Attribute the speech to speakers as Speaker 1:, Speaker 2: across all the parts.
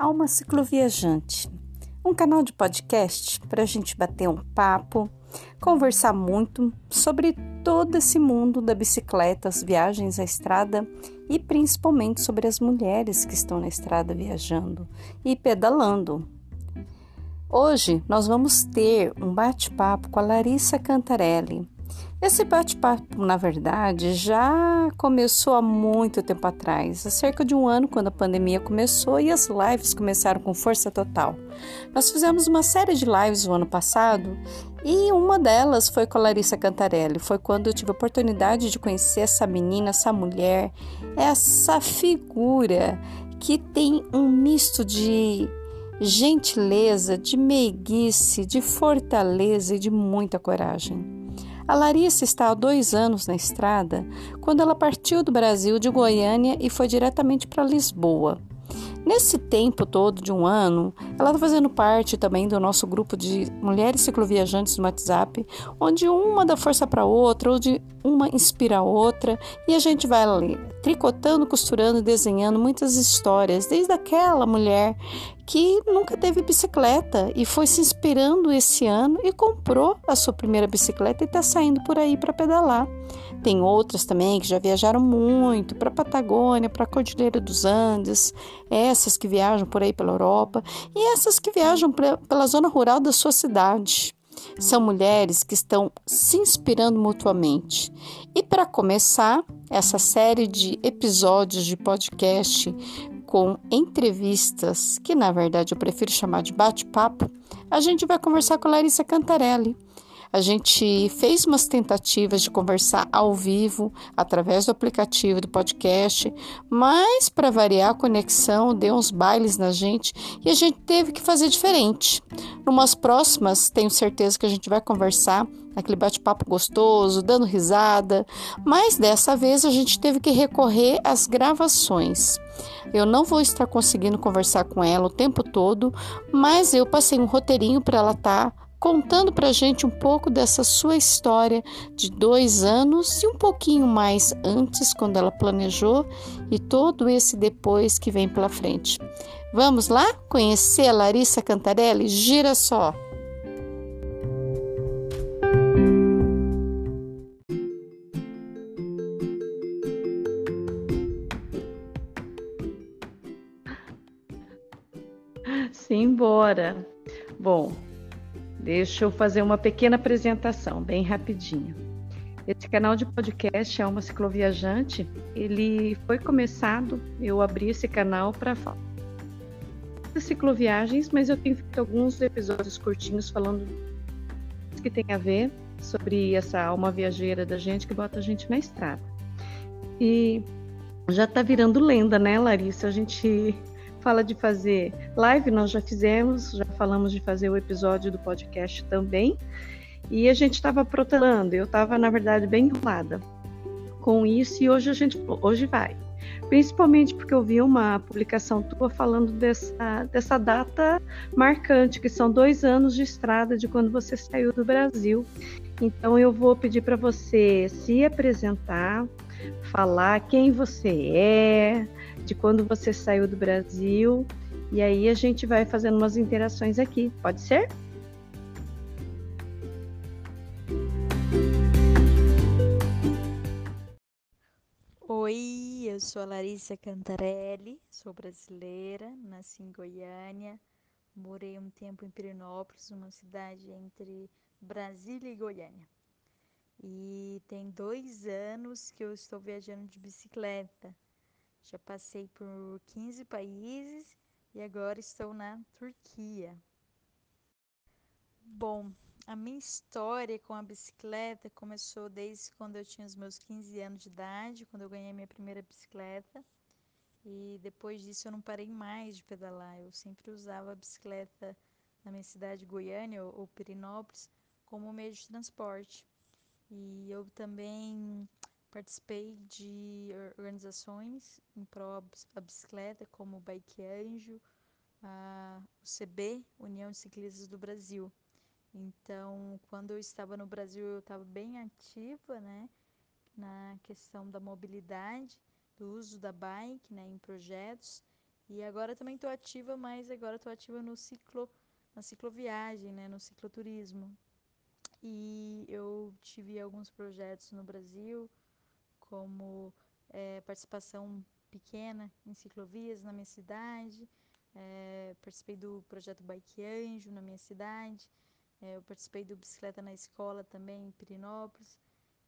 Speaker 1: Alma Cicloviajante, um canal de podcast para a gente bater um papo, conversar muito sobre todo esse mundo da bicicleta, as viagens à estrada e principalmente sobre as mulheres que estão na estrada viajando e pedalando. Hoje nós vamos ter um bate-papo com a Larissa Cantarelli. Esse bate-papo, na verdade, já começou há muito tempo atrás, há cerca de um ano, quando a pandemia começou e as lives começaram com força total. Nós fizemos uma série de lives no ano passado e uma delas foi com a Larissa Cantarelli. Foi quando eu tive a oportunidade de conhecer essa menina, essa mulher, essa figura que tem um misto de gentileza, de meiguice, de fortaleza e de muita coragem. A Larissa está há dois anos na estrada quando ela partiu do Brasil de Goiânia e foi diretamente para Lisboa. Nesse tempo todo de um ano, ela está fazendo parte também do nosso grupo de mulheres cicloviajantes no WhatsApp, onde uma dá força para outra, onde uma inspira a outra, e a gente vai ali tricotando, costurando, desenhando muitas histórias, desde aquela mulher que nunca teve bicicleta e foi se inspirando esse ano e comprou a sua primeira bicicleta e está saindo por aí para pedalar. Tem outras também que já viajaram muito para Patagônia, para a Cordilheira dos Andes, essas que viajam por aí pela Europa e essas que viajam pela zona rural da sua cidade. São mulheres que estão se inspirando mutuamente. E para começar essa série de episódios de podcast com entrevistas, que na verdade eu prefiro chamar de bate-papo, a gente vai conversar com Larissa Cantarelli. A gente fez umas tentativas de conversar ao vivo através do aplicativo do podcast, mas para variar a conexão, deu uns bailes na gente e a gente teve que fazer diferente. Numas próximas, tenho certeza que a gente vai conversar aquele bate-papo gostoso, dando risada, mas dessa vez a gente teve que recorrer às gravações. Eu não vou estar conseguindo conversar com ela o tempo todo, mas eu passei um roteirinho para ela estar tá contando para gente um pouco dessa sua história de dois anos e um pouquinho mais antes, quando ela planejou, e todo esse depois que vem pela frente. Vamos lá conhecer a Larissa Cantarelli? Gira só! Simbora! Bom, Deixa eu fazer uma pequena apresentação, bem rapidinho. Esse canal de podcast é uma cicloviajante. Ele foi começado, eu abri esse canal para falar de cicloviagens, mas eu tenho feito alguns episódios curtinhos falando que tem a ver sobre essa alma viajeira da gente que bota a gente na estrada. E já está virando lenda, né, Larissa? A gente fala de fazer live, nós já fizemos, já falamos de fazer o episódio do podcast também. E a gente estava protelando, eu estava, na verdade, bem enrolada com isso, e hoje a gente hoje vai. Principalmente porque eu vi uma publicação tua falando dessa, dessa data marcante, que são dois anos de estrada de quando você saiu do Brasil. Então eu vou pedir para você se apresentar, falar quem você é, de quando você saiu do Brasil. E aí a gente vai fazendo umas interações aqui. Pode ser?
Speaker 2: Oi, eu sou a Larissa Cantarelli, sou brasileira, nasci em Goiânia, morei um tempo em Pirinópolis, uma cidade entre Brasília e Goiânia. E tem dois anos que eu estou viajando de bicicleta. Já passei por 15 países e agora estou na Turquia. Bom, a minha história com a bicicleta começou desde quando eu tinha os meus 15 anos de idade, quando eu ganhei minha primeira bicicleta. E depois disso eu não parei mais de pedalar. Eu sempre usava a bicicleta na minha cidade, Goiânia ou Pirinópolis, como meio de transporte. E eu também Participei de organizações em pró da bicicleta, como o Bike Anjo, a, o CB, União de Ciclistas do Brasil. Então, quando eu estava no Brasil, eu estava bem ativa, né, na questão da mobilidade, do uso da bike, né, em projetos. E agora também estou ativa, mas agora estou ativa no ciclo, na cicloviagem, né, no cicloturismo. E eu tive alguns projetos no Brasil, como é, participação pequena em ciclovias na minha cidade, é, participei do projeto Bike Anjo na minha cidade, é, eu participei do Bicicleta na Escola também em Pirinópolis.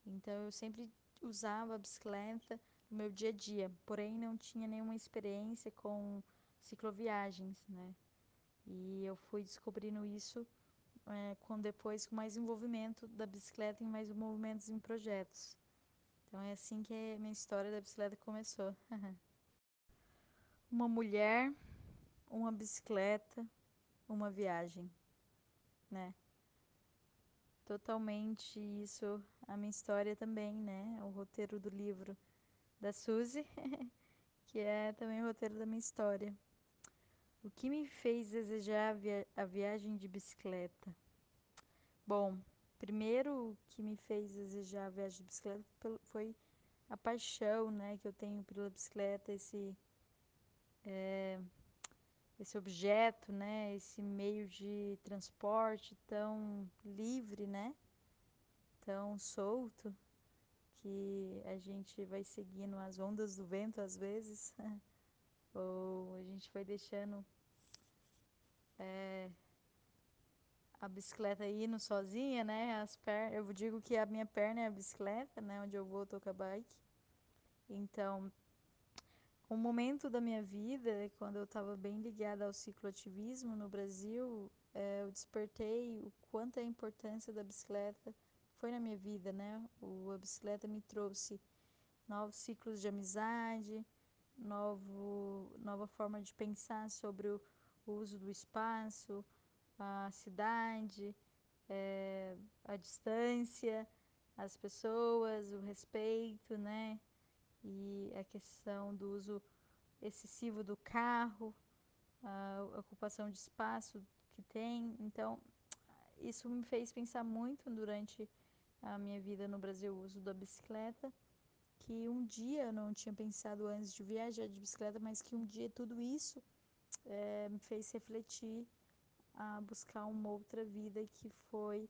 Speaker 2: Então eu sempre usava a bicicleta no meu dia a dia, porém não tinha nenhuma experiência com cicloviagens, né? E eu fui descobrindo isso é, com depois com mais envolvimento da bicicleta em mais movimentos em projetos. Então é assim que a minha história da bicicleta começou. uma mulher, uma bicicleta, uma viagem, né? Totalmente isso, a minha história também, né? O roteiro do livro da Suzy, que é também o roteiro da minha história. O que me fez desejar a, via a viagem de bicicleta? Bom, primeiro que me fez desejar a viagem de bicicleta foi a paixão, né, que eu tenho pela bicicleta, esse é, esse objeto, né, esse meio de transporte tão livre, né, tão solto, que a gente vai seguindo as ondas do vento às vezes, ou a gente vai deixando é, a bicicleta indo sozinha, né, as per eu digo que a minha perna é a bicicleta, né, onde eu vou tocar bike, então um momento da minha vida, quando eu estava bem ligada ao cicloativismo no Brasil, é, eu despertei o quanto é a importância da bicicleta. Foi na minha vida, né? O, a bicicleta me trouxe novos ciclos de amizade, novo, nova forma de pensar sobre o, o uso do espaço, a cidade, é, a distância, as pessoas, o respeito, né? e a questão do uso excessivo do carro, a ocupação de espaço que tem. Então, isso me fez pensar muito durante a minha vida no Brasil, o uso da bicicleta, que um dia eu não tinha pensado antes de viajar de bicicleta, mas que um dia tudo isso é, me fez refletir a buscar uma outra vida que foi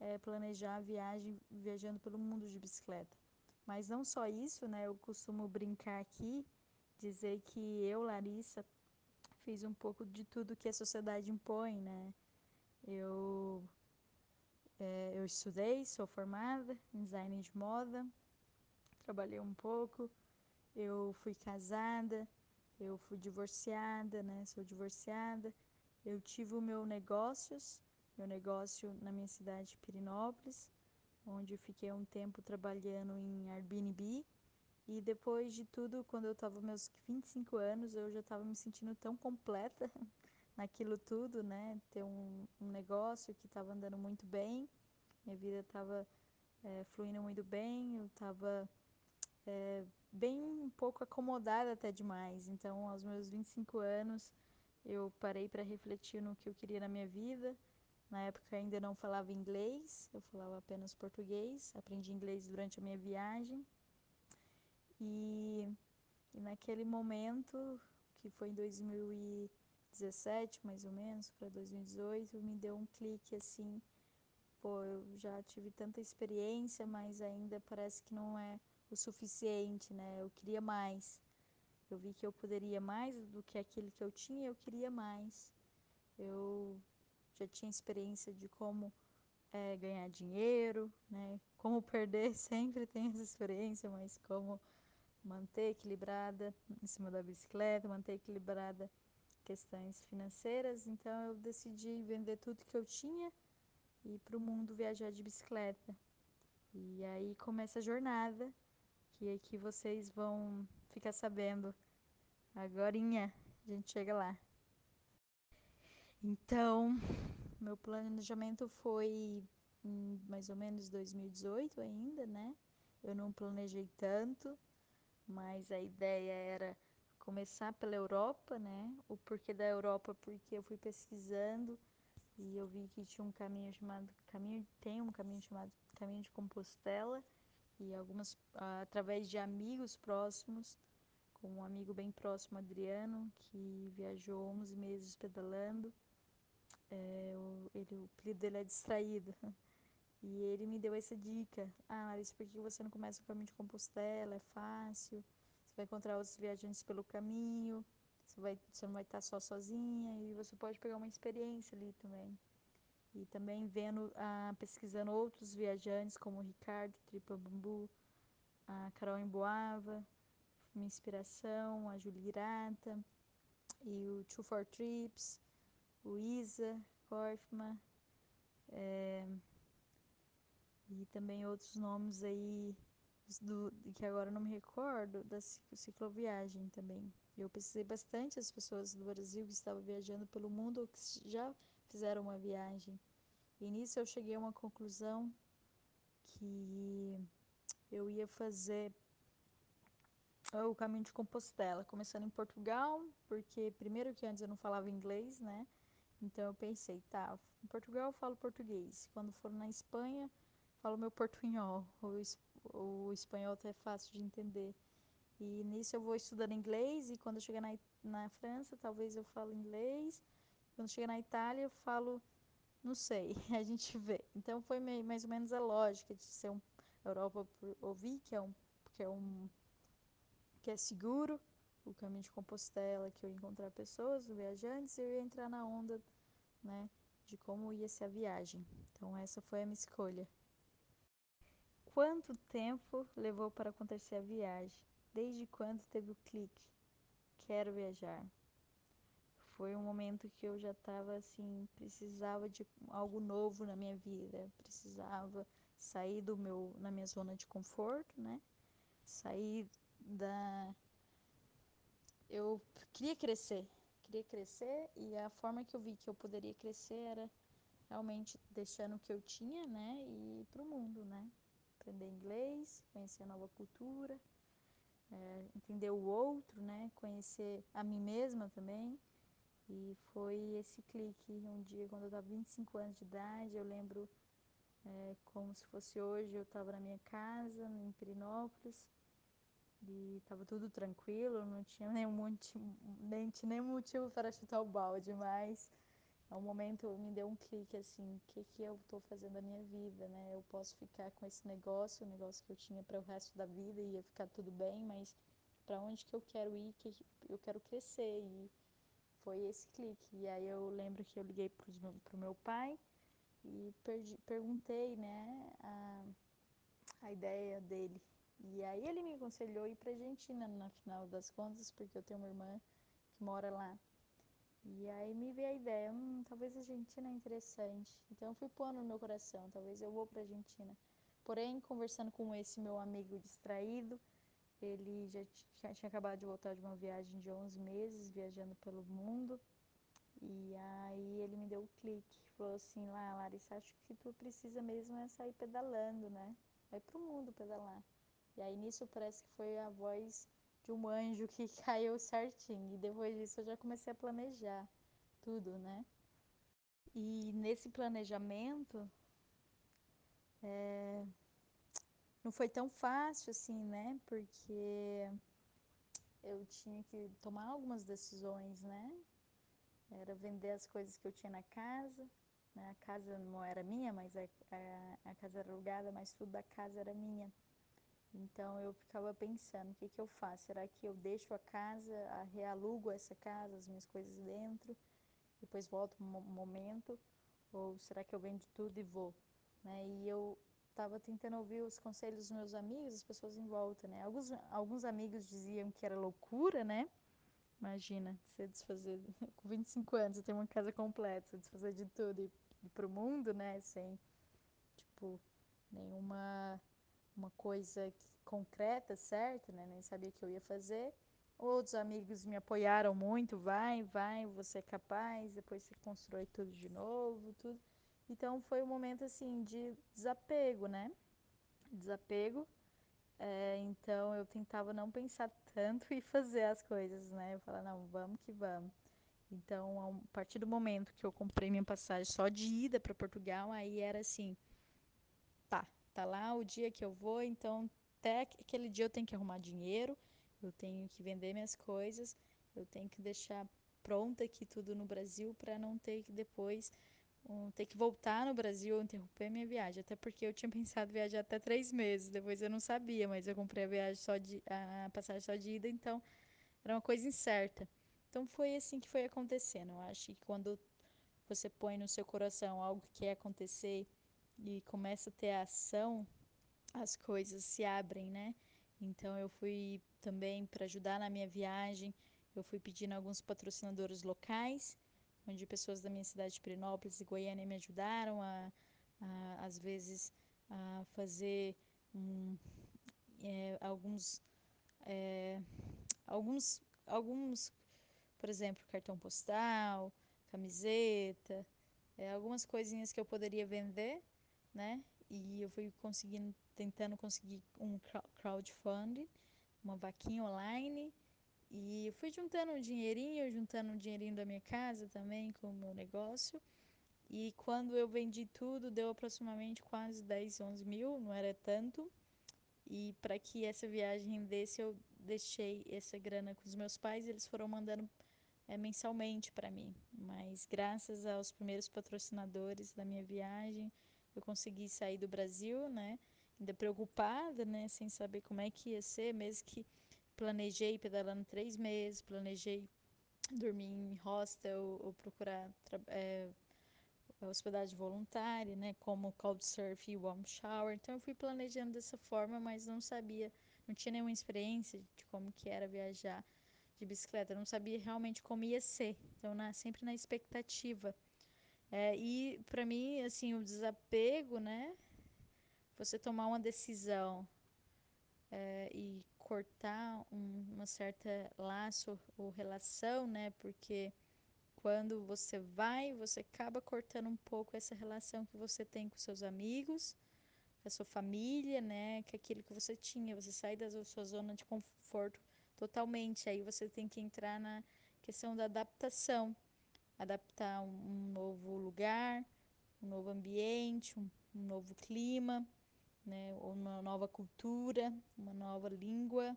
Speaker 2: é, planejar a viagem viajando pelo mundo de bicicleta. Mas não só isso, né? Eu costumo brincar aqui, dizer que eu, Larissa, fiz um pouco de tudo que a sociedade impõe, né? Eu, é, eu estudei, sou formada em design de moda, trabalhei um pouco, eu fui casada, eu fui divorciada, né? Sou divorciada. Eu tive o meu negócios, meu negócio na minha cidade, Pirinópolis onde eu fiquei um tempo trabalhando em Airbnb. E depois de tudo, quando eu estava meus 25 anos, eu já estava me sentindo tão completa naquilo tudo, né? Ter um, um negócio que estava andando muito bem, minha vida estava é, fluindo muito bem, eu estava é, bem um pouco acomodada até demais. Então, aos meus 25 anos, eu parei para refletir no que eu queria na minha vida, na época ainda não falava inglês, eu falava apenas português. Aprendi inglês durante a minha viagem. E, e naquele momento, que foi em 2017 mais ou menos, para 2018, me deu um clique assim. Pô, eu já tive tanta experiência, mas ainda parece que não é o suficiente, né? Eu queria mais. Eu vi que eu poderia mais do que aquilo que eu tinha, eu queria mais. Eu já tinha experiência de como é, ganhar dinheiro, né? Como perder, sempre tem essa experiência, mas como manter equilibrada em cima da bicicleta, manter equilibrada questões financeiras. Então eu decidi vender tudo que eu tinha e para o mundo viajar de bicicleta. E aí começa a jornada, que aqui vocês vão ficar sabendo agora. A gente chega lá. Então, meu planejamento foi mais ou menos 2018 ainda, né? Eu não planejei tanto, mas a ideia era começar pela Europa, né? O porquê da Europa, porque eu fui pesquisando e eu vi que tinha um caminho chamado caminho tem um caminho chamado caminho de Compostela e algumas através de amigos próximos com um amigo bem próximo, Adriano, que viajou 11 meses pedalando. É, o, ele, o apelido dele é Distraído. E ele me deu essa dica. Ah, Larissa, por que você não começa o caminho de Compostela? É fácil. Você vai encontrar outros viajantes pelo caminho. Você, vai, você não vai estar só sozinha. E você pode pegar uma experiência ali também. E também vendo, ah, pesquisando outros viajantes, como o Ricardo Tripa Bambu, a Carol Emboava, minha inspiração, a Julie Grata, e o Two for Trips, o Isa Korfman, é, e também outros nomes aí do, que agora não me recordo, da cicloviagem também. Eu pesquisei bastante as pessoas do Brasil que estavam viajando pelo mundo ou que já fizeram uma viagem. E nisso eu cheguei a uma conclusão que eu ia fazer o caminho de Compostela, começando em Portugal, porque primeiro que antes eu não falava inglês, né? Então eu pensei, tá, em Portugal eu falo português. Quando for na Espanha, falo meu portunhol. O, espanhol até é fácil de entender. E nisso eu vou estudando inglês e quando eu chegar na, na França, talvez eu falo inglês. Quando chegar na Itália, eu falo, não sei, a gente vê. Então foi meio, mais ou menos a lógica de ser um Europa ouvir que é um que é um que é seguro, o caminho de Compostela, que eu ia encontrar pessoas, viajantes, eu ia entrar na onda, né, de como ia ser a viagem. Então essa foi a minha escolha. Quanto tempo levou para acontecer a viagem? Desde quando teve o clique? Quero viajar. Foi um momento que eu já estava assim, precisava de algo novo na minha vida, precisava sair do meu na minha zona de conforto, né? Sair da eu queria crescer, queria crescer e a forma que eu vi que eu poderia crescer era realmente deixando o que eu tinha, né, e ir pro mundo, né? aprender inglês, conhecer a nova cultura, é, entender o outro, né? Conhecer a mim mesma também. E foi esse clique um dia, quando eu estava 25 anos de idade, eu lembro é, como se fosse hoje, eu estava na minha casa, em Pirinópolis, e estava tudo tranquilo, não tinha nenhum motivo, nem, motivo para chutar o balde, mas é um momento me deu um clique assim, o que que eu estou fazendo da minha vida, né? Eu posso ficar com esse negócio, o negócio que eu tinha para o resto da vida e ia ficar tudo bem, mas para onde que eu quero ir, que eu quero crescer e foi esse clique. E aí eu lembro que eu liguei para o meu pai e perdi, perguntei, né, a, a ideia dele. E aí ele me aconselhou ir para Argentina no final das contas, porque eu tenho uma irmã que mora lá. E aí me veio a ideia, hum, talvez a Argentina é interessante. Então eu fui pondo no meu coração, talvez eu vou para Argentina. Porém, conversando com esse meu amigo distraído, ele já tinha acabado de voltar de uma viagem de 11 meses, viajando pelo mundo. E aí ele me deu o um clique, falou assim, lá, Larissa, acho que tu precisa mesmo é sair pedalando, né? Vai pro mundo pedalar. E aí nisso parece que foi a voz de um anjo que caiu certinho. E depois disso eu já comecei a planejar tudo, né? E nesse planejamento é, não foi tão fácil assim, né? Porque eu tinha que tomar algumas decisões, né? Era vender as coisas que eu tinha na casa. Né? A casa não era minha, mas a, a, a casa era alugada, mas tudo da casa era minha. Então eu ficava pensando, o que, que eu faço? Será que eu deixo a casa, a realugo essa casa, as minhas coisas dentro, depois volto um momento? Ou será que eu vendo tudo e vou? Né? E eu estava tentando ouvir os conselhos dos meus amigos, as pessoas em volta, né? Alguns, alguns amigos diziam que era loucura, né? Imagina, você desfazer, com 25 anos, você tem uma casa completa, você desfazer de tudo e ir pro mundo, né? Sem, tipo, nenhuma uma coisa concreta, certa, né? Nem sabia que eu ia fazer. Outros amigos me apoiaram muito, vai, vai, você é capaz, depois você constrói tudo de novo, tudo. Então foi um momento assim de desapego, né? Desapego. É, então eu tentava não pensar tanto e fazer as coisas, né? Eu falava, não, vamos que vamos. Então, a partir do momento que eu comprei minha passagem só de ida para Portugal, aí era assim, tá, tá lá o dia que eu vou, então até aquele dia eu tenho que arrumar dinheiro Eu tenho que vender minhas coisas, eu tenho que deixar pronta aqui tudo no Brasil para não ter que depois um, ter que voltar no Brasil ou interromper minha viagem. Até porque eu tinha pensado viajar até três meses, depois eu não sabia, mas eu comprei a viagem só de a passagem só de ida, então era uma coisa incerta. Então foi assim que foi acontecendo. Eu acho que quando você põe no seu coração algo que quer acontecer e começa a ter ação, as coisas se abrem, né? Então eu fui também para ajudar na minha viagem, eu fui pedindo alguns patrocinadores locais, onde pessoas da minha cidade de Pirenópolis e Goiânia me ajudaram a, a às vezes a fazer um, é, alguns é, alguns alguns por exemplo cartão postal camiseta é, algumas coisinhas que eu poderia vender né e eu fui conseguindo tentando conseguir um crowdfunding uma vaquinha online e fui juntando um dinheirinho, juntando um dinheirinho da minha casa também com o meu negócio. E quando eu vendi tudo, deu aproximadamente quase 10, 11 mil, não era tanto. E para que essa viagem rendesse, eu deixei essa grana com os meus pais, eles foram mandando é, mensalmente para mim. Mas graças aos primeiros patrocinadores da minha viagem, eu consegui sair do Brasil, né? Ainda preocupada, né? Sem saber como é que ia ser, mesmo que planejei pedalando três meses, planejei dormir em hostel ou procurar é, hospedagem voluntária, né, como Couchsurf e Warm Shower. Então eu fui planejando dessa forma, mas não sabia, não tinha nenhuma experiência de como que era viajar de bicicleta, não sabia realmente como ia ser. Então na, sempre na expectativa. É, e para mim, assim, o desapego, né, você tomar uma decisão é, e cortar um, uma certa laço ou relação, né? Porque quando você vai, você acaba cortando um pouco essa relação que você tem com seus amigos, com a sua família, né? Que aquilo que você tinha, você sai da sua zona de conforto totalmente. Aí você tem que entrar na questão da adaptação, adaptar um, novo lugar, um novo ambiente, um, um novo clima né, uma nova cultura, uma nova língua,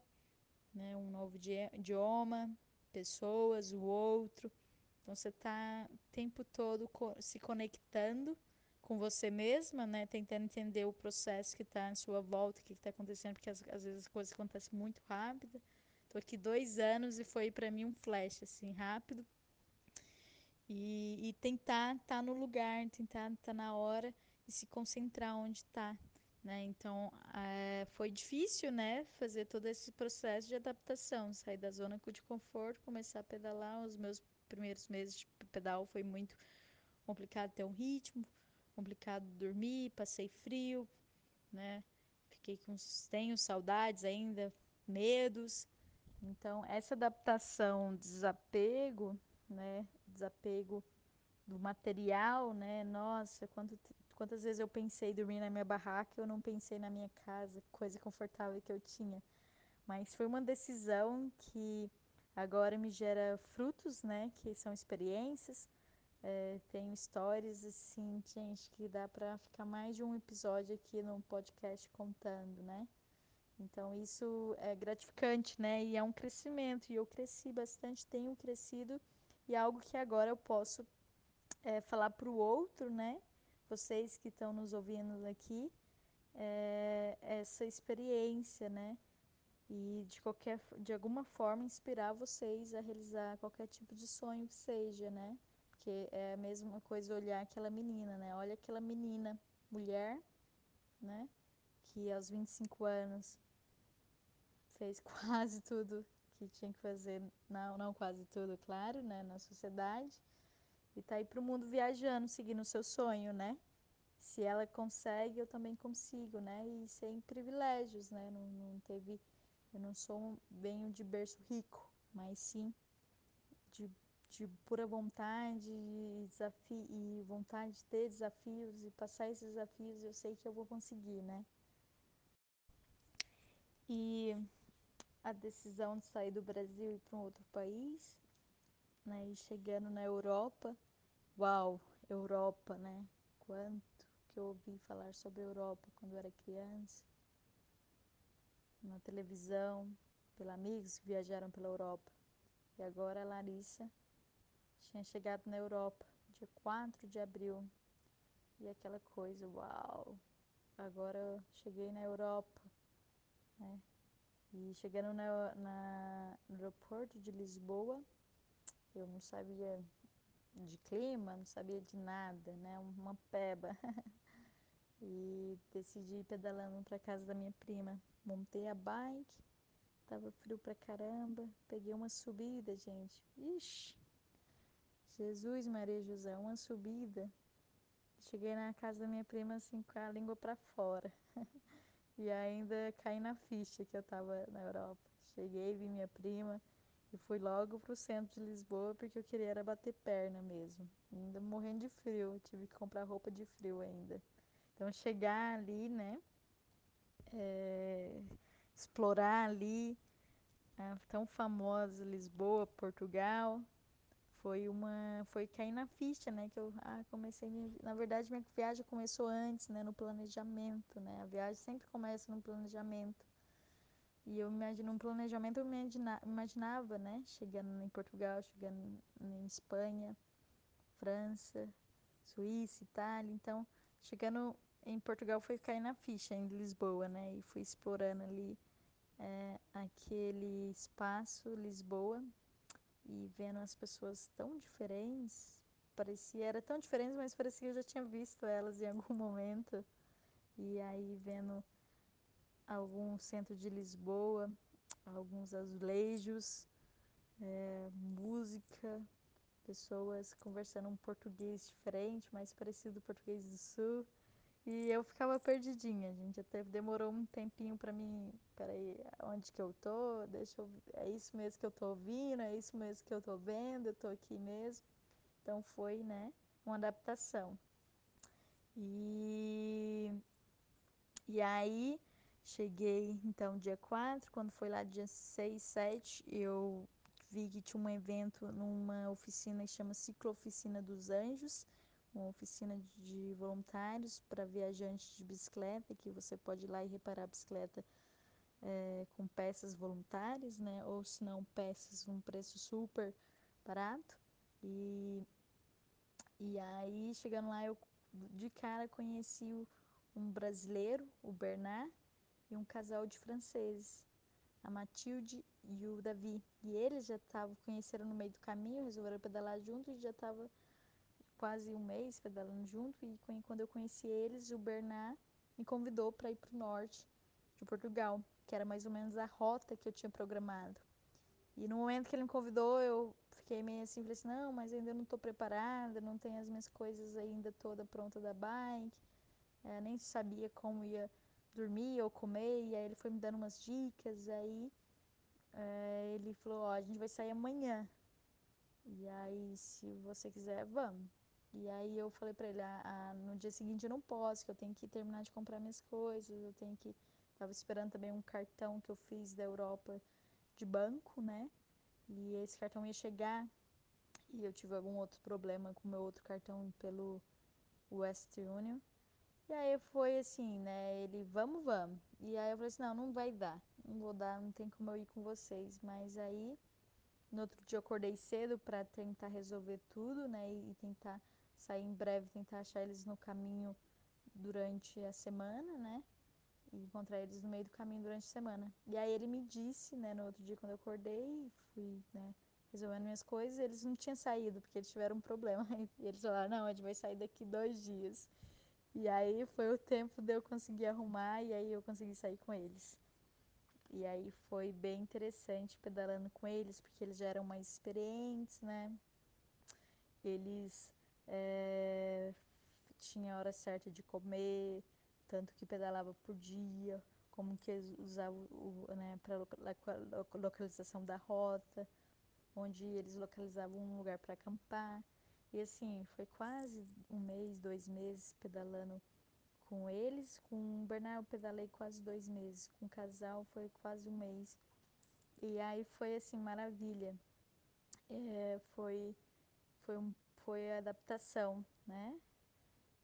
Speaker 2: né, um novo idioma, pessoas, o outro. Então você está o tempo todo se conectando com você mesma, né, tentando entender o processo que está à sua volta, o que está acontecendo, porque às, às, vezes as coisas acontecem muito rápido. Estou aqui dois anos e foi para mim um flash assim rápido. E, e tentar estar tá no lugar, tentar estar tá na hora e se concentrar onde está. Né? Então, é, foi difícil, né, fazer todo esse processo de adaptação, sair da zona de conforto, começar a pedalar. Os meus primeiros meses de pedal foi muito complicado ter um ritmo, complicado dormir, passei frio, né? Fiquei com tenho saudades ainda, medos. Então, essa adaptação, desapego, né, desapego do material, né? Nossa, quanto Quantas vezes eu pensei em dormir na minha barraca, eu não pensei na minha casa, coisa confortável que eu tinha. Mas foi uma decisão que agora me gera frutos, né? Que são experiências. É, tenho histórias assim, gente, que dá para ficar mais de um episódio aqui no podcast contando, né? Então isso é gratificante, né? E é um crescimento. E eu cresci bastante, tenho crescido e é algo que agora eu posso é, falar para o outro, né? vocês que estão nos ouvindo aqui é, essa experiência, né? E de qualquer, de alguma forma inspirar vocês a realizar qualquer tipo de sonho que seja, né? Porque é a mesma coisa olhar aquela menina, né? Olha aquela menina, mulher, né? Que aos 25 anos fez quase tudo que tinha que fazer, não, não quase tudo, claro, né? Na sociedade e tá aí pro mundo viajando, seguindo o seu sonho, né? Se ela consegue, eu também consigo, né? E sem privilégios, né? Não, não teve, eu não sou venho de berço rico, mas sim de, de pura vontade e desafio e vontade de ter desafios e passar esses desafios, eu sei que eu vou conseguir, né? E a decisão de sair do Brasil e ir para um outro país, né? E chegando na Europa, Uau, Europa, né? Quanto que eu ouvi falar sobre Europa quando eu era criança, na televisão, pela amigos que viajaram pela Europa. E agora a Larissa tinha chegado na Europa, dia 4 de abril. E aquela coisa, uau! Agora eu cheguei na Europa, né? E chegando na, na, no aeroporto de Lisboa, eu não sabia de clima, não sabia de nada, né? Uma peba. e decidi ir pedalando para casa da minha prima. Montei a bike, tava frio pra caramba, peguei uma subida, gente. Ixi! Jesus Maria José, uma subida. Cheguei na casa da minha prima assim com a língua para fora. e ainda caí na ficha que eu tava na Europa. Cheguei, vi minha prima, e fui logo pro centro de Lisboa porque eu queria era bater perna mesmo. Ainda morrendo de frio, tive que comprar roupa de frio ainda. Então chegar ali, né? É, explorar ali a tão famosa Lisboa, Portugal, foi uma foi cair na ficha, né? Que eu ah, comecei minha, na verdade minha viagem começou antes, né? No planejamento, né? A viagem sempre começa no planejamento. E eu imagino um planejamento, eu imaginava, né? Chegando em Portugal, chegando em Espanha, França, Suíça, Itália. Então, chegando em Portugal foi cair na ficha, em Lisboa, né? E fui explorando ali é, aquele espaço, Lisboa, e vendo as pessoas tão diferentes. Parecia, era tão diferente, mas parecia que eu já tinha visto elas em algum momento. E aí vendo algum centro de Lisboa, alguns azulejos, é, música, pessoas conversando um português diferente, mais parecido com o português do sul. E eu ficava perdidinha, gente. Até demorou um tempinho para mim. Peraí, onde que eu tô? Deixa eu. É isso mesmo que eu tô ouvindo? É isso mesmo que eu tô vendo? Eu tô aqui mesmo. Então foi, né? Uma adaptação. E. E aí Cheguei então dia 4, quando foi lá dia 6, 7, eu vi que tinha um evento numa oficina que chama Ciclooficina dos Anjos, uma oficina de voluntários para viajantes de bicicleta, que você pode ir lá e reparar a bicicleta é, com peças voluntárias, né? Ou se não, peças num preço super barato. E, e aí, chegando lá, eu de cara conheci um brasileiro, o Bernard, e um casal de franceses, a Matilde e o Davi. E eles já estavam, conheceram no meio do caminho, resolveram pedalar junto e já estava quase um mês pedalando junto. E quando eu conheci eles, o Bernard me convidou para ir para o norte de Portugal, que era mais ou menos a rota que eu tinha programado. E no momento que ele me convidou, eu fiquei meio assim, falei assim, não, mas ainda não estou preparada, não tenho as minhas coisas ainda toda pronta da bike, é, nem sabia como ia dormir ou comer, e aí ele foi me dando umas dicas, aí é, ele falou, ó, a gente vai sair amanhã. E aí, se você quiser, vamos. E aí eu falei pra ele, ah, ah, no dia seguinte eu não posso, que eu tenho que terminar de comprar minhas coisas, eu tenho que. Tava esperando também um cartão que eu fiz da Europa de banco, né? E esse cartão ia chegar e eu tive algum outro problema com meu outro cartão pelo Western Union. E aí foi assim, né? Ele, vamos, vamos. E aí eu falei assim, não, não vai dar. Não vou dar, não tem como eu ir com vocês. Mas aí, no outro dia eu acordei cedo para tentar resolver tudo, né? E tentar sair em breve, tentar achar eles no caminho durante a semana, né? E encontrar eles no meio do caminho durante a semana. E aí ele me disse, né, no outro dia quando eu acordei, fui, né, resolvendo minhas coisas, eles não tinham saído, porque eles tiveram um problema. E eles falaram, não, a gente vai sair daqui dois dias. E aí foi o tempo de eu conseguir arrumar e aí eu consegui sair com eles. E aí foi bem interessante pedalando com eles, porque eles já eram mais experientes, né? Eles é, tinham a hora certa de comer, tanto que pedalava por dia, como que eles usavam né, para localização da rota, onde eles localizavam um lugar para acampar. E assim, foi quase um mês, dois meses pedalando com eles. Com o Bernard eu pedalei quase dois meses. Com o casal foi quase um mês. E aí foi assim, maravilha. É, foi, foi, um, foi a adaptação, né?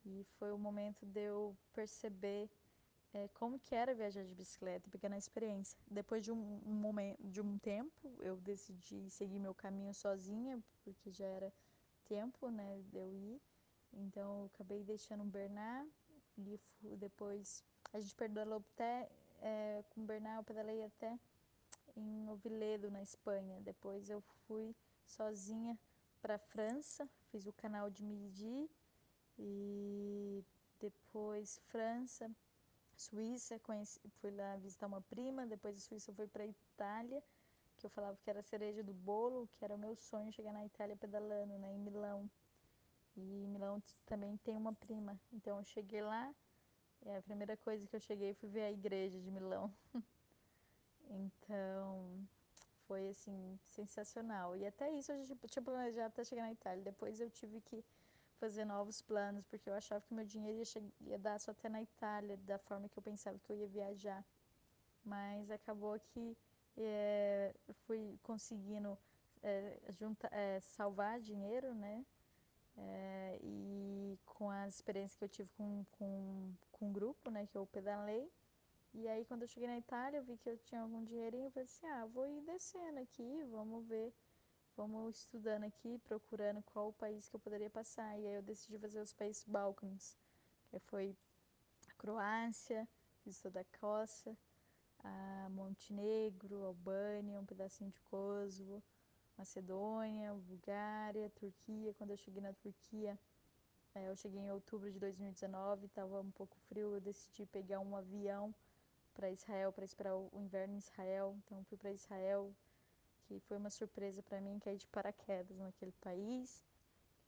Speaker 2: E foi o momento de eu perceber é, como que era viajar de bicicleta, pequena experiência. Depois de um, um, momento, de um tempo, eu decidi seguir meu caminho sozinha, porque já era tempo, né, de eu ir. Então, eu acabei deixando o Bernard e depois a gente pedalou até, é, com o Bernard eu pedalei até em Oviledo, na Espanha. Depois eu fui sozinha para a França, fiz o canal de Midi e depois França, Suíça, conheci, fui lá visitar uma prima, depois da Suíça eu fui para Itália, que eu falava que era a cereja do bolo, que era o meu sonho chegar na Itália pedalando, né, em Milão. E Milão também tem uma prima. Então eu cheguei lá, e a primeira coisa que eu cheguei foi ver a igreja de Milão. então foi assim sensacional. E até isso eu já tinha planejado até chegar na Itália. Depois eu tive que fazer novos planos, porque eu achava que meu dinheiro ia, ia dar só até na Itália, da forma que eu pensava que eu ia viajar. Mas acabou que é, fui conseguindo é, é, salvar dinheiro, né? É, e com as experiências que eu tive com, com, com um grupo, né, que eu pedalei. E aí, quando eu cheguei na Itália, eu vi que eu tinha algum dinheirinho. Eu falei assim: ah, vou ir descendo aqui, vamos ver Vamos estudando aqui, procurando qual o país que eu poderia passar. E aí eu decidi fazer os países Balcãs, que foi a Croácia, fiz toda a Costa, a Montenegro, Albânia, um pedacinho de Kosovo, Macedônia, Bulgária, Turquia. Quando eu cheguei na Turquia, é, eu cheguei em outubro de 2019, estava um pouco frio, eu decidi pegar um avião para Israel, para esperar o inverno em Israel. Então fui para Israel, que foi uma surpresa para mim, caí de paraquedas naquele país.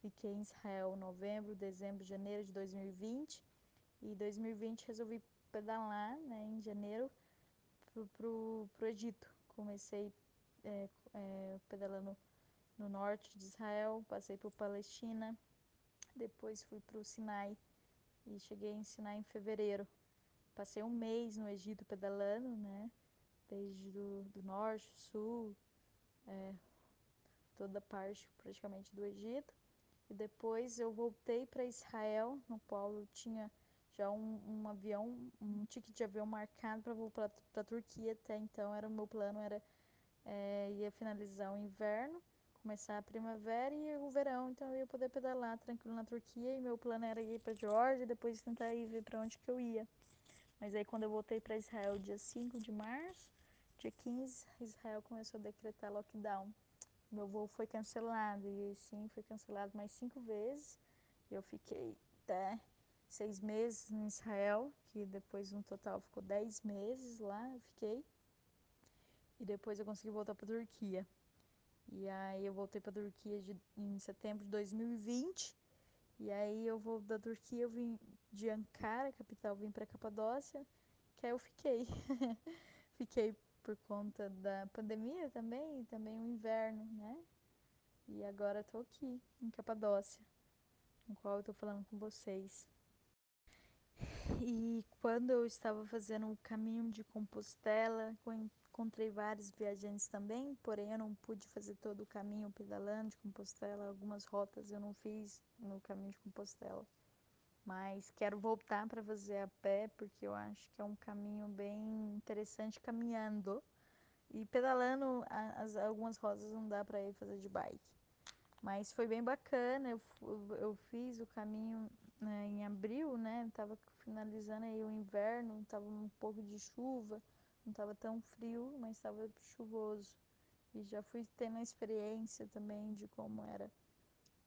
Speaker 2: Fiquei em Israel novembro, dezembro, janeiro de 2020. E 2020 resolvi pedalar, né, em janeiro, pro, pro, pro Egito. Comecei é, é, pedalando no norte de Israel, passei por Palestina, depois fui para o Sinai e cheguei em Sinai em fevereiro. Passei um mês no Egito pedalando, né? Desde do, do norte, sul, é, toda parte praticamente do Egito. E depois eu voltei para Israel, no qual eu tinha já um, um avião, um ticket de avião marcado para voltar para a Turquia. Até então era o meu plano era é, ia finalizar o inverno, começar a primavera e o verão, então eu ia poder pedalar tranquilo na Turquia. E meu plano era ir para Geórgia e depois tentar ir ver para onde que eu ia. Mas aí quando eu voltei para Israel dia 5 de março, dia 15, Israel começou a decretar lockdown. Meu voo foi cancelado e sim, foi cancelado mais cinco vezes. Eu fiquei até seis meses em Israel, que depois no total ficou dez meses lá, eu fiquei. E depois eu consegui voltar para Turquia. E aí eu voltei para Turquia de, em setembro de 2020. E aí eu vou da Turquia, eu vim de Ankara, capital, vim para Capadócia, que aí eu fiquei. fiquei por conta da pandemia também, e também o inverno, né? E agora estou aqui, em Capadócia, no qual eu estou falando com vocês. E quando eu estava fazendo o caminho de Compostela, encontrei vários viajantes também, porém eu não pude fazer todo o caminho pedalando de Compostela, algumas rotas eu não fiz no caminho de Compostela. Mas quero voltar para fazer a pé, porque eu acho que é um caminho bem interessante caminhando. E pedalando, as, algumas rodas não dá para ir fazer de bike. Mas foi bem bacana, eu, eu fiz o caminho né, em abril, né? Tava finalizando aí o inverno, tava um pouco de chuva, não tava tão frio, mas estava chuvoso. E já fui tendo a experiência também de como era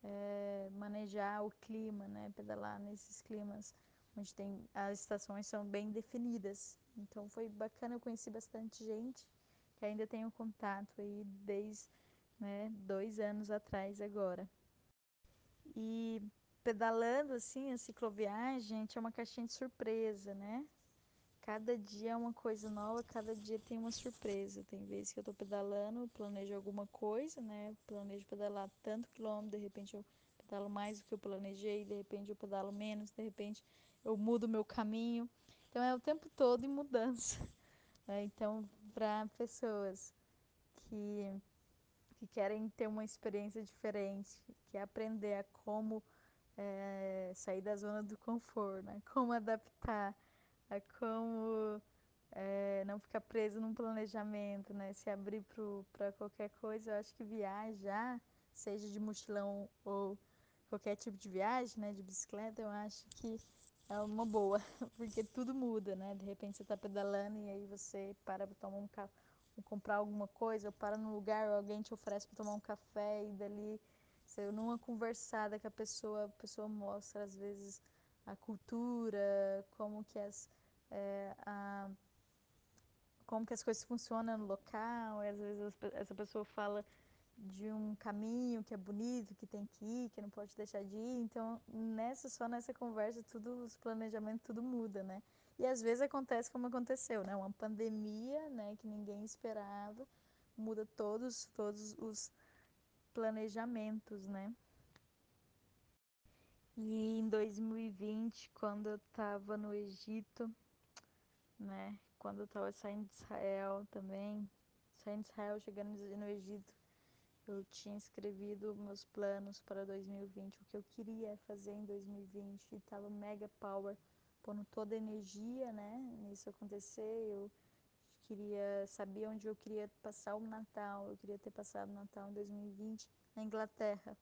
Speaker 2: é, manejar o clima, né? Pedalar nesses climas onde tem as estações são bem definidas. Então foi bacana, eu conheci bastante gente que ainda tenho contato aí desde né, dois anos atrás agora. E pedalando assim, a cicloviagem, gente, é uma caixinha de surpresa, né? Cada dia é uma coisa nova, cada dia tem uma surpresa. Tem vezes que eu tô pedalando, planejo alguma coisa, né? Planejo pedalar tanto quilômetro, de repente eu pedalo mais do que eu planejei, de repente eu pedalo menos, de repente eu mudo meu caminho. Então é o tempo todo em mudança. Né? Então, para pessoas que, que querem ter uma experiência diferente, que é aprender a como é, sair da zona do conforto, né? como adaptar é como é, não ficar preso num planejamento, né? Se abrir para qualquer coisa. Eu acho que viajar, seja de mochilão ou qualquer tipo de viagem, né? De bicicleta, eu acho que é uma boa, porque tudo muda, né? De repente você está pedalando e aí você para para tomar um café, comprar alguma coisa, ou para num lugar, ou alguém te oferece para tomar um café e dali você numa conversada que a pessoa, a pessoa mostra às vezes a cultura, como que as é, a, como que as coisas funcionam no local, às vezes essa pessoa fala de um caminho que é bonito, que tem que ir, que não pode deixar de ir. Então, nessa só nessa conversa, tudo os planejamentos tudo muda, né? E às vezes acontece como aconteceu, né? Uma pandemia, né, que ninguém esperava, muda todos todos os planejamentos, né? E em 2020, quando eu estava no Egito, né? Quando eu estava saindo de Israel também, saindo de Israel, chegando no Egito, eu tinha escrevido meus planos para 2020, o que eu queria fazer em 2020, e estava mega power, pondo toda a energia, né, nisso acontecer. Eu queria saber onde eu queria passar o Natal. Eu queria ter passado o Natal em 2020 na Inglaterra.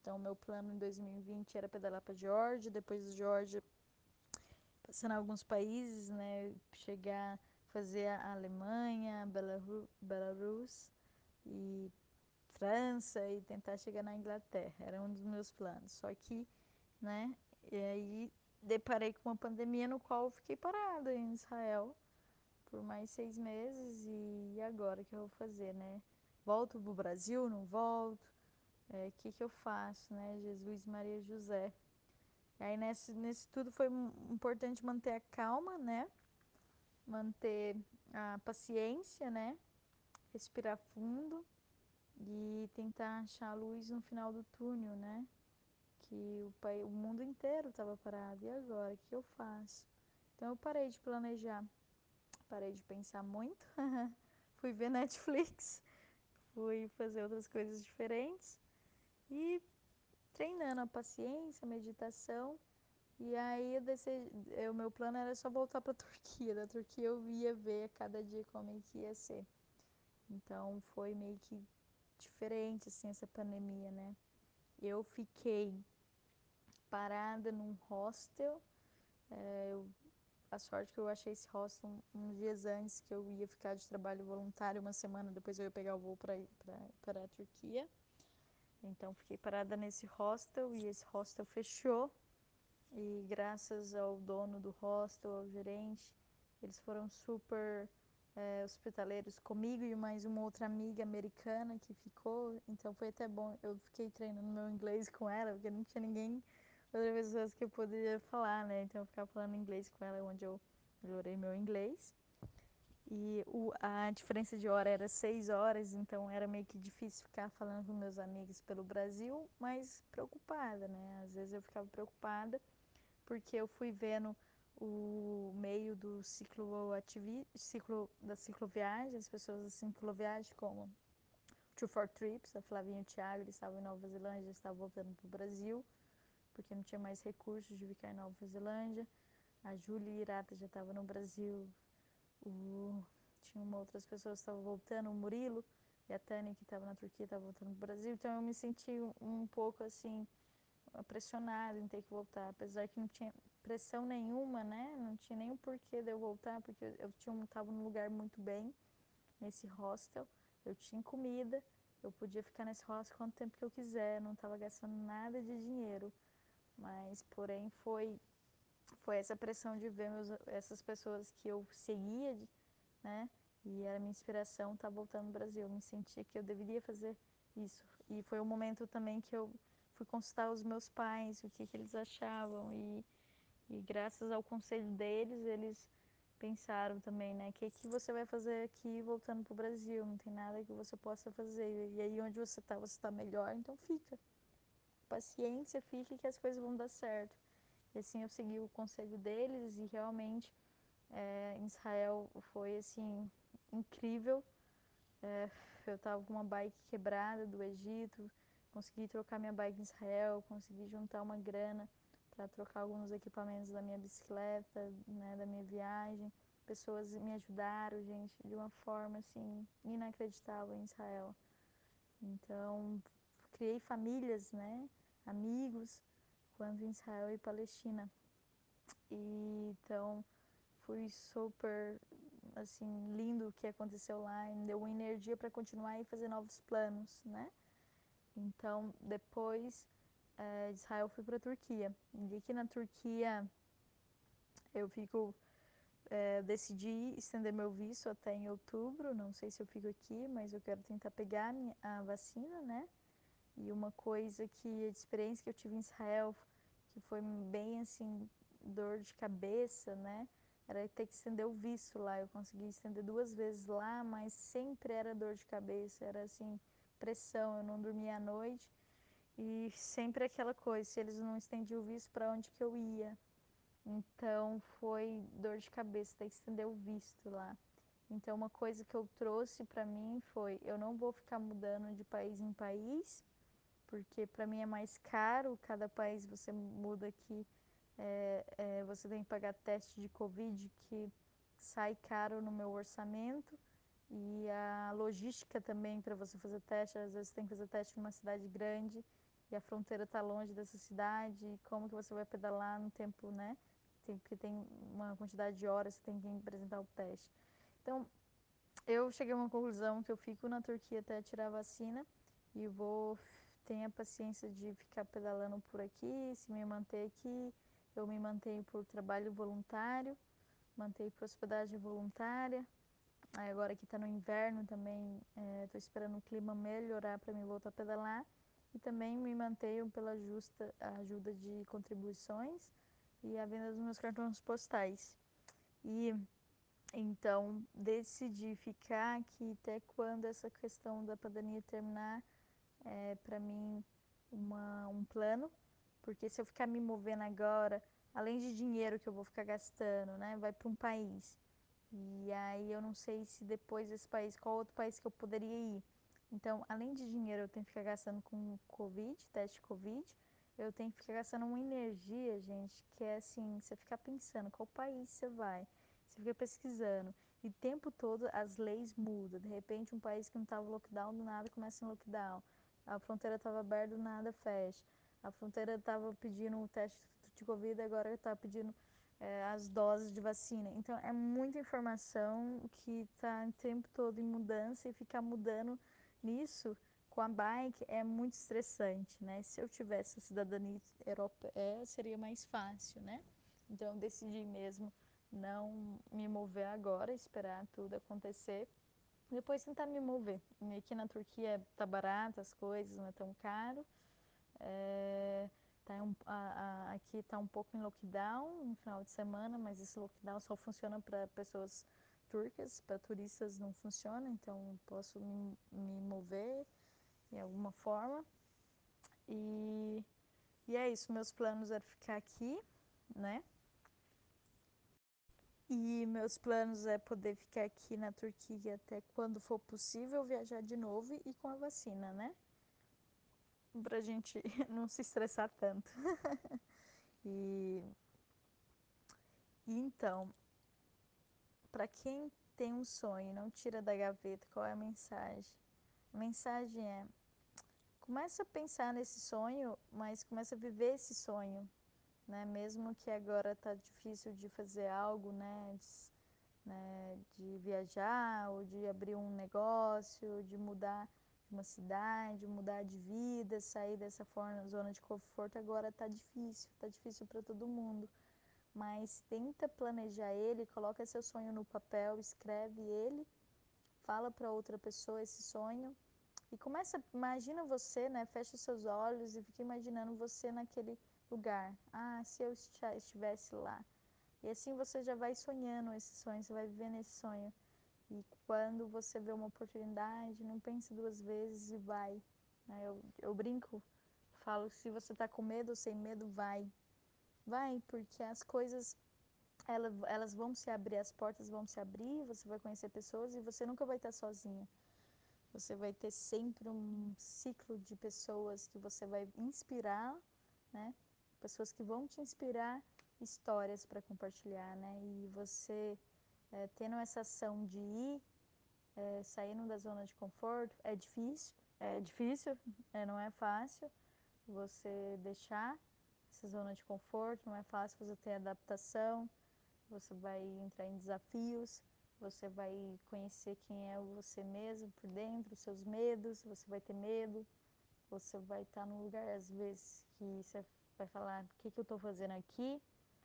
Speaker 2: Então, meu plano em 2020 era pedalar para Georgia, depois de Georgia, passando alguns países, né, chegar, fazer a Alemanha, Belarus, e França e tentar chegar na Inglaterra. Era um dos meus planos. Só que, né, e aí deparei com uma pandemia no qual fiquei parada em Israel por mais seis meses e agora o que eu vou fazer, né? Volto pro Brasil, não volto? O é, que, que eu faço, né? Jesus, Maria, José. Aí nesse, nesse tudo foi importante manter a calma, né? Manter a paciência, né? Respirar fundo e tentar achar a luz no final do túnel, né? Que o, pai, o mundo inteiro estava parado. E agora? O que eu faço? Então eu parei de planejar, parei de pensar muito, fui ver Netflix, fui fazer outras coisas diferentes e treinando a paciência, a meditação. E aí o meu plano era só voltar para a Turquia. Da Turquia eu ia ver cada dia como é que ia ser. Então foi meio que diferente assim essa pandemia, né? Eu fiquei parada num hostel. É, eu, a sorte que eu achei esse hostel uns dias antes que eu ia ficar de trabalho voluntário uma semana, depois eu ia pegar o voo para a Turquia. Então fiquei parada nesse hostel e esse hostel fechou. E graças ao dono do hostel, ao gerente, eles foram super é, hospitaleiros comigo e mais uma outra amiga americana que ficou. Então foi até bom. Eu fiquei treinando meu inglês com ela, porque não tinha ninguém, outras pessoas que eu poderia falar, né? Então eu ficava falando inglês com ela, onde eu melhorei meu inglês. E o, a diferença de hora era seis horas, então era meio que difícil ficar falando com meus amigos pelo Brasil, mas preocupada, né? Às vezes eu ficava preocupada porque eu fui vendo o meio do ciclo ativi ciclo da cicloviagem, as pessoas da cicloviagem como Two for Trips, a Flavinha e o Thiago, eles estavam em Nova Zelândia, estavam voltando para o Brasil, porque não tinha mais recursos de ficar em Nova Zelândia. A Júlia Irata já estava no Brasil, o, tinha uma outras pessoas que estavam voltando, o Murilo e a Tânia que estava na Turquia estavam voltando para o Brasil, então eu me senti um, um pouco assim pressionada em ter que voltar, apesar que não tinha pressão nenhuma, né? Não tinha nenhum porquê de eu voltar, porque eu, eu tinha, estava num lugar muito bem, nesse hostel, eu tinha comida, eu podia ficar nesse hostel quanto tempo que eu quiser, não estava gastando nada de dinheiro, mas porém foi foi essa pressão de ver meus, essas pessoas que eu seguia, né? E era minha inspiração estar tá voltando no Brasil. Eu me sentia que eu deveria fazer isso. E foi o um momento também que eu fui consultar os meus pais, o que, que eles achavam. E, e graças ao conselho deles, eles pensaram também, né? O que, que você vai fazer aqui voltando para o Brasil? Não tem nada que você possa fazer. E aí onde você está, você está melhor, então fica. Paciência, fique que as coisas vão dar certo. E assim eu segui o conselho deles e realmente é, em Israel foi assim incrível. É, eu estava com uma bike quebrada do Egito, consegui trocar minha bike em Israel, consegui juntar uma grana para trocar alguns equipamentos da minha bicicleta, né, da minha viagem. Pessoas me ajudaram, gente, de uma forma assim inacreditável em Israel. Então, criei famílias, né, amigos, quando em Israel e Palestina. E então fui super assim lindo o que aconteceu lá, e me deu uma energia para continuar e fazer novos planos, né? Então, depois é, de Israel, fui para a Turquia. E aqui na Turquia, eu fico. É, decidi estender meu visto até em outubro. Não sei se eu fico aqui, mas eu quero tentar pegar a, a vacina, né? E uma coisa que, a experiência que eu tive em Israel, que foi bem assim, dor de cabeça, né? Era ter que estender o visto lá. Eu consegui estender duas vezes lá, mas sempre era dor de cabeça. Era assim, pressão. Eu não dormia à noite e sempre aquela coisa, se eles não estendiam o visto, para onde que eu ia? Então foi dor de cabeça ter que estender o visto lá. Então uma coisa que eu trouxe para mim foi, eu não vou ficar mudando de país em país, porque para mim é mais caro, cada país você muda aqui, é, é, você tem que pagar teste de Covid que sai caro no meu orçamento. E a logística também para você fazer teste, às vezes tem que fazer teste numa cidade grande e a fronteira está longe dessa cidade, como que você vai pedalar no tempo, né? Tem, porque tem uma quantidade de horas que tem que apresentar o teste. Então, eu cheguei a uma conclusão que eu fico na Turquia até tirar a vacina e vou ter a paciência de ficar pedalando por aqui, se me manter aqui. Eu me mantenho por trabalho voluntário, mantenho por hospedagem voluntária. Aí agora que está no inverno também, estou é, esperando o clima melhorar para me voltar a pedalar e também me mantenho pela justa ajuda de contribuições e a venda dos meus cartões postais. E então decidi ficar aqui até quando essa questão da pandemia terminar é para mim uma, um plano, porque se eu ficar me movendo agora, além de dinheiro que eu vou ficar gastando, né, vai para um país. E aí eu não sei se depois desse país, qual outro país que eu poderia ir. Então, além de dinheiro, eu tenho que ficar gastando com Covid, teste Covid. Eu tenho que ficar gastando uma energia, gente, que é assim, você ficar pensando qual país você vai. Você fica pesquisando. E o tempo todo as leis mudam. De repente, um país que não estava lockdown, do nada começa em lockdown. A fronteira estava aberta, nada fecha. A fronteira estava pedindo o teste de Covid, agora está pedindo é, as doses de vacina. Então, é muita informação que está o tempo todo em mudança e ficar mudando nisso com a bike é muito estressante, né? Se eu tivesse a cidadania europeia, seria mais fácil, né? Então eu decidi mesmo não me mover agora, esperar tudo acontecer, depois tentar me mover. E aqui na Turquia tá barato as coisas, não é tão caro. É, tá um, a, a, aqui está um pouco em lockdown no final de semana, mas esse lockdown só funciona para pessoas turcas, para turistas não funciona, então posso me, me mover de alguma forma. E, e é isso, meus planos eram ficar aqui, né? E meus planos é poder ficar aqui na Turquia até quando for possível viajar de novo e com a vacina, né? Pra gente não se estressar tanto. e, então, para quem tem um sonho não tira da gaveta, qual é a mensagem? A mensagem é: começa a pensar nesse sonho, mas começa a viver esse sonho, né? Mesmo que agora tá difícil de fazer algo, né? De, né? de viajar ou de abrir um negócio, de mudar de uma cidade, mudar de vida, sair dessa forma, zona de conforto, agora tá difícil, tá difícil para todo mundo mas tenta planejar ele, coloca seu sonho no papel, escreve ele, fala para outra pessoa esse sonho e começa, imagina você, né, fecha os seus olhos e fica imaginando você naquele lugar. Ah, se eu estivesse lá. E assim você já vai sonhando esse sonho, você vai vivendo esse sonho. E quando você vê uma oportunidade, não pense duas vezes e vai. Né? Eu, eu brinco, falo, se você está com medo ou sem medo, vai. Vai, porque as coisas elas, elas vão se abrir, as portas vão se abrir, você vai conhecer pessoas e você nunca vai estar sozinha. Você vai ter sempre um ciclo de pessoas que você vai inspirar, né? Pessoas que vão te inspirar histórias para compartilhar, né? E você é, tendo essa ação de ir, é, saindo da zona de conforto, é difícil, é difícil, é, não é fácil você deixar essa zona de conforto, não é fácil você ter adaptação, você vai entrar em desafios, você vai conhecer quem é você mesmo por dentro, seus medos, você vai ter medo, você vai estar num lugar às vezes que você vai falar, o que, que eu estou fazendo aqui?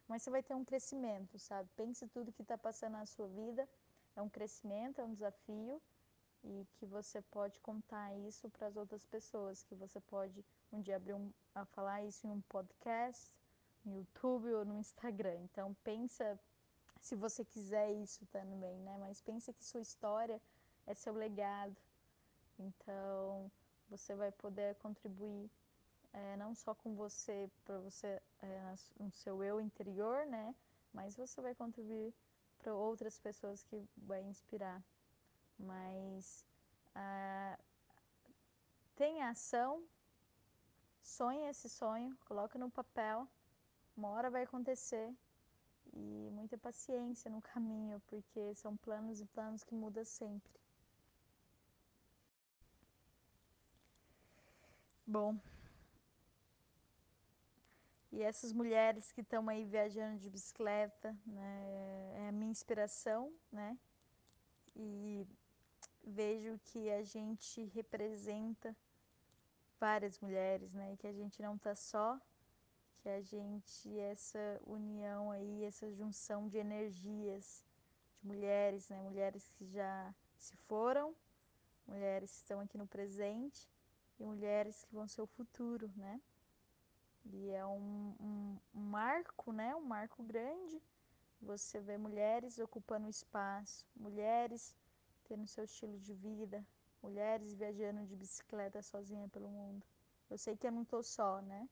Speaker 2: Mas você vai ter um crescimento, sabe? Pense tudo que está passando na sua vida, é um crescimento, é um desafio e que você pode contar isso para as outras pessoas, que você pode um dia abrir um, a falar isso em um podcast, no YouTube ou no Instagram. Então pensa se você quiser isso também, né? Mas pensa que sua história é seu legado. Então você vai poder contribuir é, não só com você, para você, é, no seu eu interior, né? Mas você vai contribuir para outras pessoas que vai inspirar. Mas ah, tenha ação, sonhe esse sonho, coloque no papel, uma hora vai acontecer e muita paciência no caminho, porque são planos e planos que mudam sempre. Bom, e essas mulheres que estão aí viajando de bicicleta, né, é a minha inspiração, né? E vejo que a gente representa várias mulheres, né? E que a gente não está só, que a gente essa união aí, essa junção de energias de mulheres, né? Mulheres que já se foram, mulheres que estão aqui no presente e mulheres que vão ser o futuro, né? E é um, um, um marco, né? Um marco grande. Você vê mulheres ocupando espaço, mulheres tendo seu estilo de vida, mulheres viajando de bicicleta sozinha pelo mundo. Eu sei que eu não estou só, né?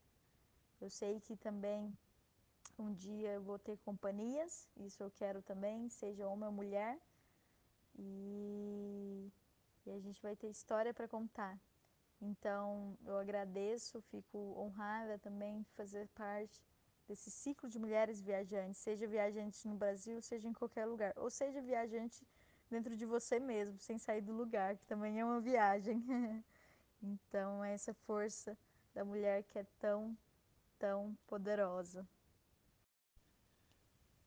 Speaker 2: Eu sei que também um dia eu vou ter companhias, isso eu quero também, seja homem ou mulher. E, e a gente vai ter história para contar. Então, eu agradeço, fico honrada também fazer parte desse ciclo de mulheres viajantes, seja viajante no Brasil, seja em qualquer lugar, ou seja viajante dentro de você mesmo, sem sair do lugar, que também é uma viagem. então, é essa força da mulher que é tão, tão poderosa.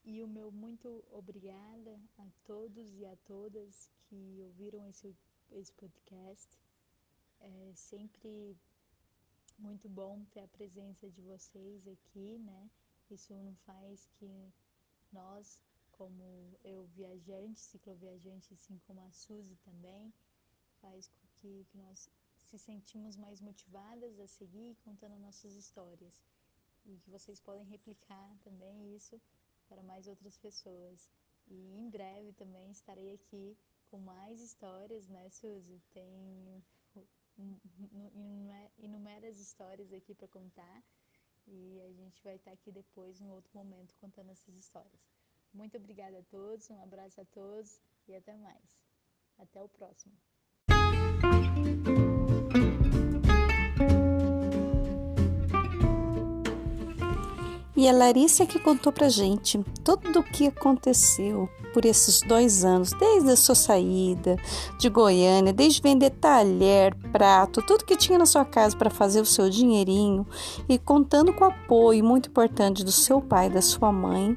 Speaker 2: E o meu muito obrigada a todos e a todas que ouviram esse, esse podcast. É sempre muito bom ter a presença de vocês aqui, né? Isso não faz que nós, como eu viajante, cicloviajante, assim como a Suzy também, faz com que, que nós se sentimos mais motivadas a seguir contando nossas histórias. E que vocês podem replicar também isso para mais outras pessoas. E em breve também estarei aqui com mais histórias, né, Suzy? Tem inúmeras histórias aqui para contar e a gente vai estar aqui depois, em outro momento, contando essas histórias. Muito obrigada a todos, um abraço a todos e até mais. Até o próximo.
Speaker 1: E a Larissa que contou pra gente tudo o que aconteceu por esses dois anos, desde a sua saída de Goiânia, desde vender talher, prato, tudo que tinha na sua casa para fazer o seu dinheirinho e contando com o apoio muito importante do seu pai e da sua mãe,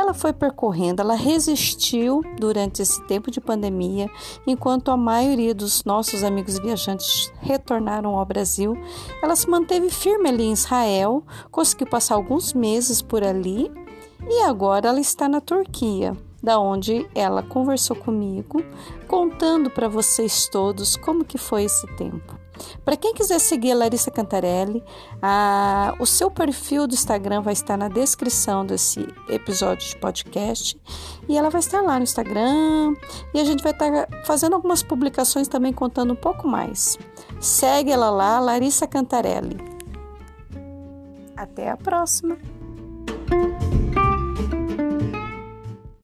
Speaker 1: ela foi percorrendo, ela resistiu durante esse tempo de pandemia, enquanto a maioria dos nossos amigos viajantes retornaram ao Brasil. Ela se manteve firme ali em Israel, conseguiu passar alguns meses por ali e agora ela está na Turquia da onde ela conversou comigo, contando para vocês todos como que foi esse tempo. Para quem quiser seguir a Larissa Cantarelli, a, o seu perfil do Instagram vai estar na descrição desse episódio de podcast e ela vai estar lá no Instagram e a gente vai estar fazendo algumas publicações também contando um pouco mais. Segue ela lá, Larissa Cantarelli. Até a próxima!